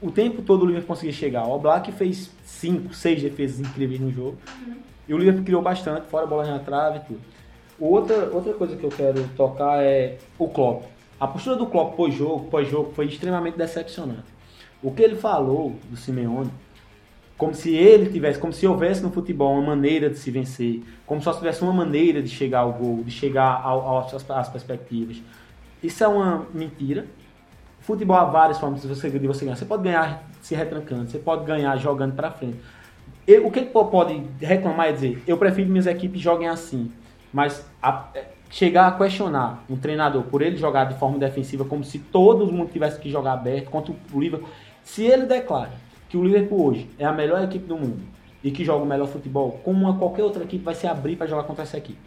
O tempo todo o Liverpool conseguia chegar. O Black fez 5, 6 defesas incríveis no jogo. E o Liverpool criou bastante, fora a bola na trave e tudo. Outra, outra coisa que eu quero tocar é o Klopp. A postura do Klopp pós-jogo, pós-jogo foi extremamente decepcionante. O que ele falou do Simeone, como se ele tivesse, como se houvesse no futebol uma maneira de se vencer, como se só tivesse uma maneira de chegar ao gol, de chegar às, às perspectivas. Isso é uma mentira. Futebol há várias formas de você, de você ganhar. Você pode ganhar se retrancando, você pode ganhar jogando para frente. Eu, o que ele pode reclamar é dizer, eu prefiro que minhas equipes joguem assim. Mas a, é, chegar a questionar um treinador por ele jogar de forma defensiva como se todo mundo tivesse que jogar aberto contra o Liverpool se ele declara que o Liverpool hoje é a melhor equipe do mundo e que joga o melhor futebol, como uma, qualquer outra equipe vai se abrir para jogar contra essa equipe.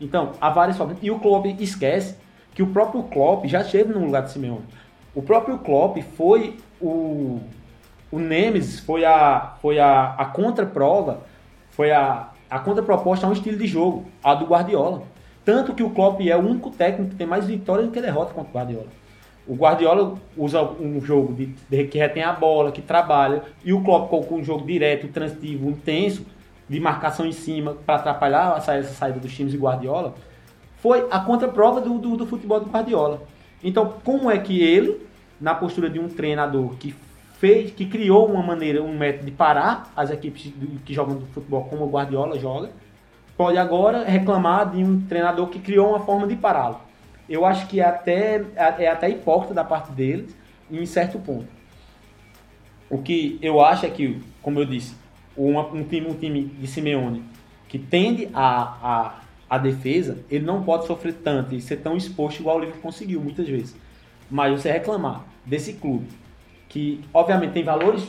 Então, há várias formas. E o Klopp esquece que o próprio Klopp já esteve no lugar de Simeone. O próprio Klopp foi o, o Nemesis, foi a, foi a, a contraprova, foi a, a contraproposta a um estilo de jogo, a do Guardiola. Tanto que o Klopp é o único técnico que tem mais vitórias do que derrota contra o Guardiola. O Guardiola usa um jogo de, de, que retém a bola, que trabalha, e o Klopp colocou um jogo direto, transitivo, intenso, de marcação em cima, para atrapalhar a saída, a saída dos times de Guardiola, foi a contraprova do, do, do futebol do Guardiola. Então, como é que ele, na postura de um treinador que fez, que criou uma maneira, um método de parar as equipes que jogam do futebol como o Guardiola joga, pode agora reclamar de um treinador que criou uma forma de pará-lo? eu acho que é até, é até hipócrita da parte deles em certo ponto. O que eu acho é que, como eu disse, uma, um, time, um time de Simeone que tende a, a, a defesa, ele não pode sofrer tanto e ser tão exposto igual o Liverpool conseguiu muitas vezes. Mas você reclamar desse clube, que obviamente tem valores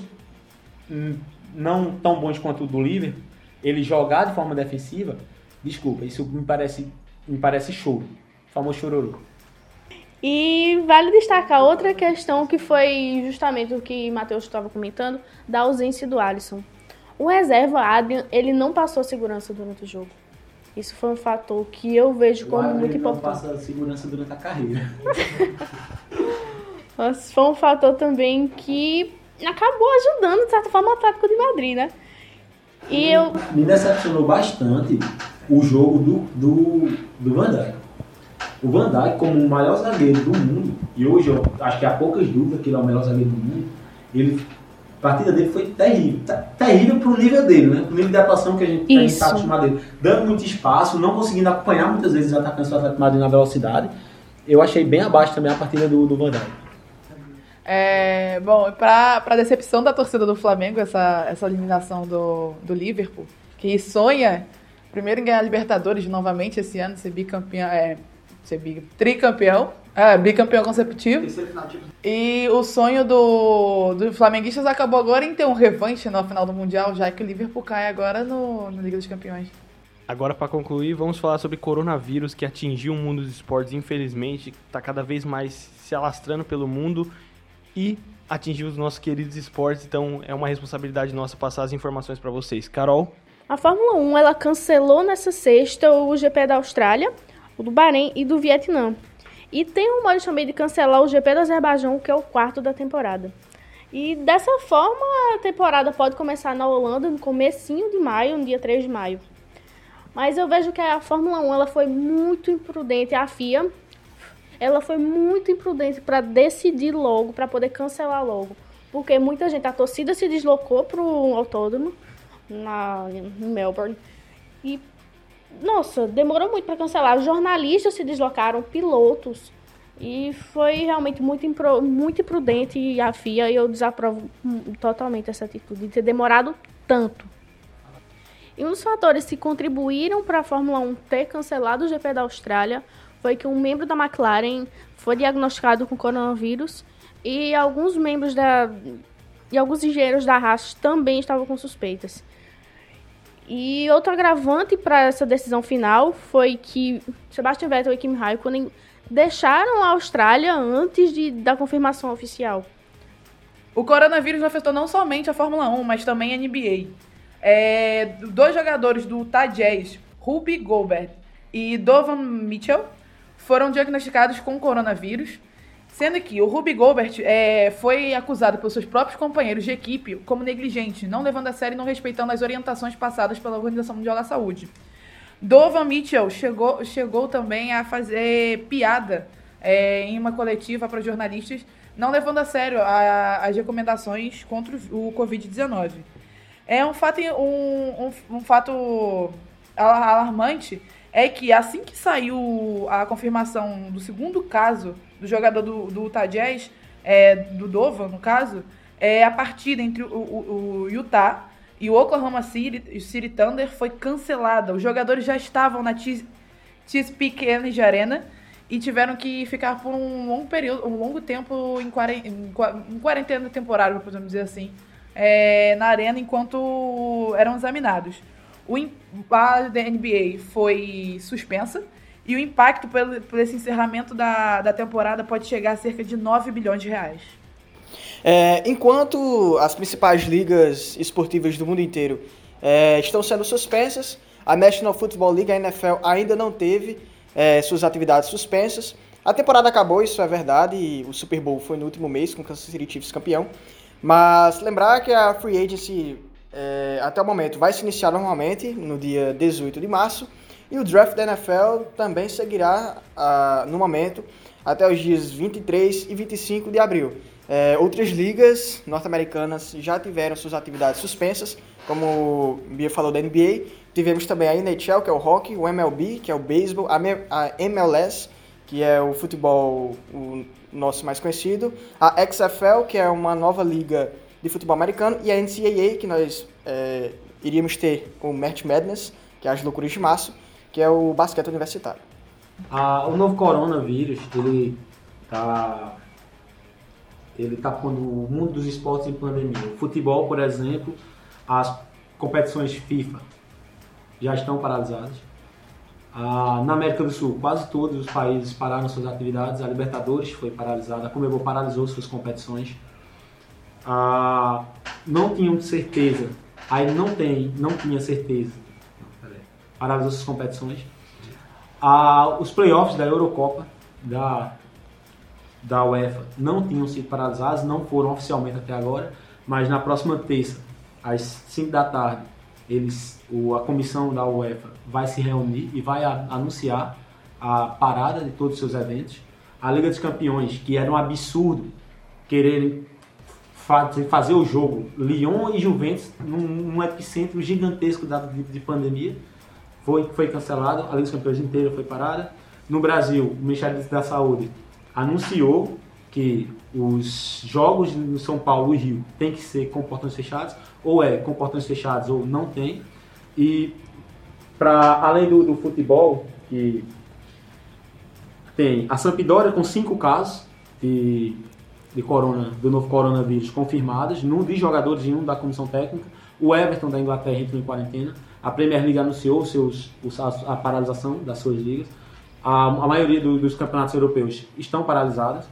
não tão bons quanto o do Liverpool, ele jogar de forma defensiva, desculpa, isso me parece, me parece show famoso chororô. E vale destacar outra questão que foi justamente o que Matheus estava comentando, da ausência do Alisson. O reserva Adrian, ele não passou segurança durante o jogo. Isso foi um fator que eu vejo como o muito importante. não passa segurança durante a carreira. Mas foi um fator também que acabou ajudando, de certa forma, o Atlético de Madrid, né? E eu... Me decepcionou bastante o jogo do, do, do Van Dijk. O Van Dijk, como o maior zagueiro do mundo, e hoje eu acho que há poucas dúvidas que ele é o melhor zagueiro do mundo, ele, a partida dele foi terrível. Terrível pro nível dele, né? Pro nível de atuação que a gente está acostumado dele. Dando muito espaço, não conseguindo acompanhar muitas vezes os atacantes do Atlético de Madrid na velocidade. Eu achei bem abaixo também a partida do, do Van Dijk. É, bom, pra, pra decepção da torcida do Flamengo, essa, essa eliminação do, do Liverpool, que sonha primeiro em ganhar a Libertadores novamente esse ano, ser bicampeão, é, ser bi, tricampeão, é, bicampeão consecutivo. E o sonho do, dos flamenguistas acabou agora em ter um revanche na final do Mundial, já que o Liverpool cai agora no, no Liga dos Campeões. Agora, para concluir, vamos falar sobre coronavírus que atingiu o mundo dos esportes, infelizmente, está cada vez mais se alastrando pelo mundo e atingiu os nossos queridos esportes, então é uma responsabilidade nossa passar as informações para vocês. Carol? A Fórmula 1 ela cancelou nessa sexta o GP da Austrália, o do Bahrein e do Vietnã. E tem rumores também de cancelar o GP do Azerbaijão, que é o quarto da temporada. E dessa forma, a temporada pode começar na Holanda no comecinho de maio, no dia 3 de maio. Mas eu vejo que a Fórmula 1 ela foi muito imprudente, a FIA ela foi muito imprudente para decidir logo, para poder cancelar logo. Porque muita gente, a torcida se deslocou para o autódromo na, em Melbourne. E, nossa, demorou muito para cancelar. Os jornalistas se deslocaram, pilotos. E foi realmente muito, impro, muito imprudente a FIA e eu desaprovo totalmente essa atitude de ter demorado tanto. E um dos fatores que contribuíram para a Fórmula 1 ter cancelado o GP da Austrália foi que um membro da McLaren foi diagnosticado com coronavírus e alguns membros da e alguns engenheiros da Haas também estavam com suspeitas. E outro agravante para essa decisão final foi que Sebastian Vettel e Kimi Raikkonen deixaram a Austrália antes de, da confirmação oficial. O coronavírus afetou não somente a Fórmula 1, mas também a NBA. É, dois jogadores do Utah Jazz, Ruby Gobert e Donovan Mitchell, foram diagnosticados com coronavírus, sendo que o Ruby Gobert é, foi acusado pelos seus próprios companheiros de equipe como negligente, não levando a sério e não respeitando as orientações passadas pela Organização Mundial da Saúde. Donovan Mitchell chegou, chegou também a fazer piada é, em uma coletiva para jornalistas, não levando a sério a- as recomendações contra o o Covid-19. É um fato, um, um, um fato ala- alarmante é que assim que saiu a confirmação do segundo caso do jogador do, do Utah Jazz, é, do Dovan, no caso, é, a partida entre o, o- o Utah e o Oklahoma City, City Thunder foi cancelada. Os jogadores já estavam na Chesapeake Energy Arena e tiveram que ficar por um longo período, um longo tempo em, quaren- em qua- em quarentena temporária, podemos dizer assim, é, na arena enquanto eram examinados. O, a NBA foi suspensa e o impacto pelo, por esse encerramento da, da temporada pode chegar a cerca de 9 bilhões de reais. É, enquanto as principais ligas esportivas do mundo inteiro é, estão sendo suspensas, a National Football League, a NFL, ainda não teve é, suas atividades suspensas. A temporada acabou, isso é verdade, e o Super Bowl foi no último mês, com o Kansas City Chiefs campeão. Mas lembrar que a Free Agency, é, até o momento, vai se iniciar normalmente, no dia 18 de março, e o draft da NFL também seguirá ah, no momento até os dias 23 e 25 de abril. É, outras ligas norte-americanas já tiveram suas atividades suspensas, como o Bia falou da NBA. Tivemos também a NHL, que é o hockey, o MLB, que é o beisebol, a MLS, que é o futebol o nosso mais conhecido, a XFL, que é uma nova liga de futebol americano, e a NCAA, que nós é, iríamos ter o March Madness, que é as loucuras de março, que é o basquete universitário. Ah, o novo coronavírus, ele tá, ele tá pondo o mundo dos esportes em pandemia. O futebol, por exemplo, as competições FIFA já estão paralisadas. Ah, na América do Sul, quase todos os países pararam suas atividades. A Libertadores foi paralisada, a Comebol paralisou suas competições. Ah, não tinham certeza, aí não tem, não tinha certeza. Peraí. Paralisou suas competições. Ah, os playoffs da Eurocopa, da, da UEFA, não tinham sido paralisados, não foram oficialmente até agora, mas na próxima terça, às 5 da tarde, eles, o, a comissão da UEFA vai se reunir e vai a, anunciar a parada de todos os seus eventos. A Liga dos Campeões, que era um absurdo quererem fazer, o jogo Lyon e Juventus num, num epicentro gigantesco da, de, de pandemia, foi, foi cancelado, a Liga dos Campeões inteira foi parada. No Brasil, o Ministério da Saúde anunciou que os jogos no São Paulo e Rio tem que ser com portões fechados, ou é com portões fechados ou não tem. E para além do, do, futebol, que tem a Sampdoria com cinco casos de, de corona, do novo coronavírus confirmados, num de jogadores e um da comissão técnica. O Everton da Inglaterra entrou em quarentena. A Premier League anunciou seus, a paralisação das suas ligas. A, a maioria do, dos campeonatos europeus estão paralisados.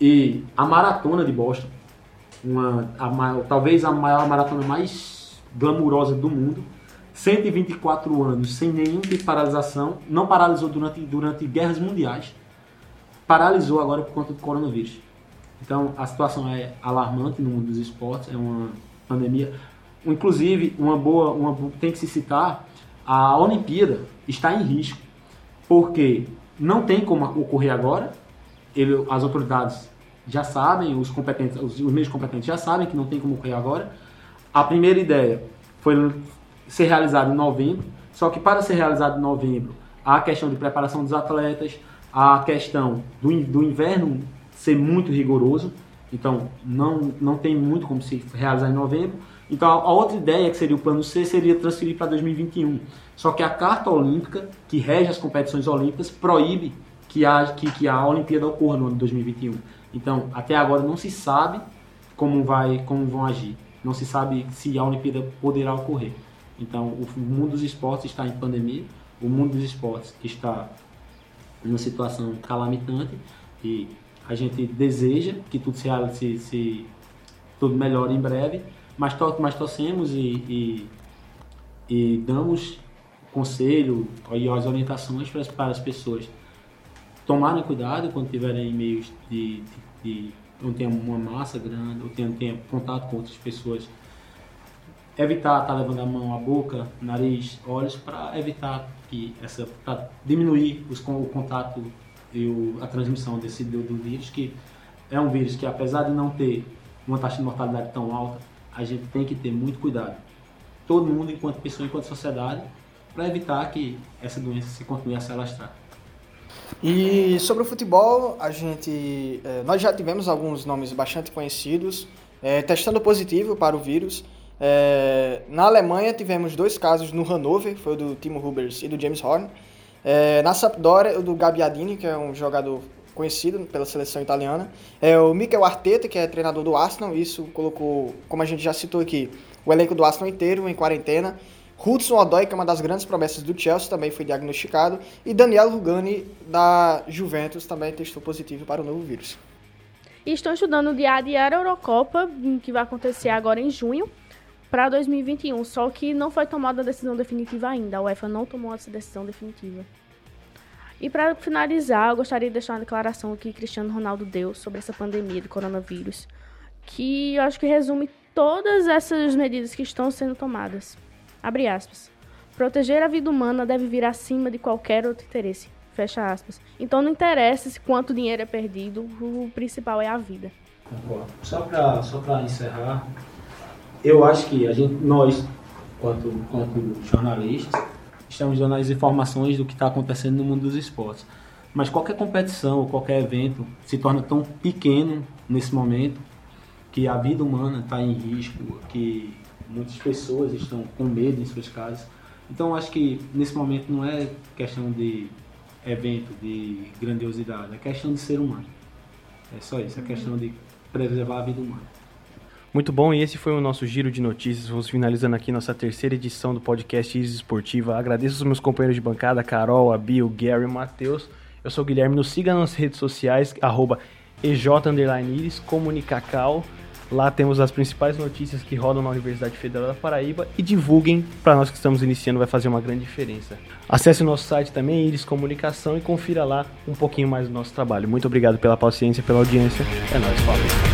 E a maratona de Boston, uma, a, talvez a maior maratona mais glamurosa do mundo, 124 anos sem nenhum tipo de paralisação, não paralisou durante, durante guerras mundiais, paralisou agora por conta do coronavírus. Então a situação é alarmante no mundo dos esportes, é uma pandemia. Inclusive, uma boa, uma, tem que se citar, a Olimpíada está em risco, porque não tem como ocorrer agora, ele, as autoridades já sabem, os competentes, os, os meios competentes já sabem que não tem como ocorrer agora. A primeira ideia foi ser realizado em novembro, só que para ser realizado em novembro, há a questão de preparação dos atletas, a questão do, do inverno ser muito rigoroso, então não, não tem muito como se realizar em novembro. Então a outra ideia, que seria o plano C, seria transferir para 2021. Só que a Carta Olímpica, que rege as competições olímpicas, proíbe que a, que, que a Olimpíada ocorra no ano de 2021. Então, até agora não se sabe como, vai, como vão agir. Não se sabe se a Olimpíada poderá ocorrer. Então, o mundo dos esportes está em pandemia, o mundo dos esportes está em uma situação calamitante e a gente deseja que tudo se, se, se tudo melhore em breve, mas, to, mas torcemos e, e, e damos conselho e as orientações para, para as pessoas tomarem cuidado quando tiverem meios de, de, de não tenha uma massa grande, ou tenha, tenha contato com outras pessoas. Evitar estar tá levando a mão à boca, nariz, olhos, para evitar que essa, para diminuir os, o contato e o, a transmissão desse do, do vírus, que é um vírus que apesar de não ter uma taxa de mortalidade tão alta, a gente tem que ter muito cuidado. Todo mundo, enquanto pessoa, enquanto sociedade, para evitar que essa doença se continue a se alastrar. E sobre o futebol, a gente, é, nós já tivemos alguns nomes bastante conhecidos é, testando positivo para o vírus. É, na Alemanha tivemos dois casos no Hannover, foi o do Timo Hubers e do James Horn. Na Sampdoria, o do Gabbiadini, que é um jogador conhecido pela seleção italiana. É o Mikel Arteta, que é treinador do Arsenal. Isso colocou, como a gente já citou aqui, o elenco do Arsenal inteiro em quarentena. Hudson Odoi, que é uma das grandes promessas do Chelsea, também foi diagnosticado. E Daniel Rugani, da Juventus, também testou positivo para o novo vírus. E estão estudando de adiar a Eurocopa, que vai acontecer agora em junho, para 2021. Só que não foi tomada a decisão definitiva ainda. A UEFA não tomou essa decisão definitiva. E para finalizar, eu gostaria de deixar uma declaração que Cristiano Ronaldo deu sobre essa pandemia do coronavírus, que eu acho que resume todas essas medidas que estão sendo tomadas. Abre aspas. Proteger a vida humana deve vir acima de qualquer outro interesse. Fecha aspas. Então não interessa se quanto dinheiro é perdido, o principal é a vida. Só para só encerrar, eu acho que a gente, nós, quanto, quanto jornalistas, estamos dando as informações do que está acontecendo no mundo dos esportes. Mas qualquer competição ou qualquer evento se torna tão pequeno nesse momento que a vida humana está em risco, que muitas pessoas estão com medo em suas casas. Então acho que nesse momento não é questão de evento, de grandiosidade, é questão de ser humano. É só isso, é questão de preservar a vida humana. Muito bom, e esse foi o nosso giro de notícias. Vamos finalizando aqui nossa terceira edição do podcast Isis Esportiva. Agradeço os meus companheiros de bancada, Carol, a Bill, Gary Matheus. Eu sou o Guilherme, nos siga nas redes sociais, arroba EJ Comunicacal. Lá temos as principais notícias que rodam na Universidade Federal da Paraíba e divulguem para nós que estamos iniciando, vai fazer uma grande diferença. Acesse o nosso site também, Iris Comunicação, e confira lá um pouquinho mais do nosso trabalho. Muito obrigado pela paciência, pela audiência. É nóis, falou.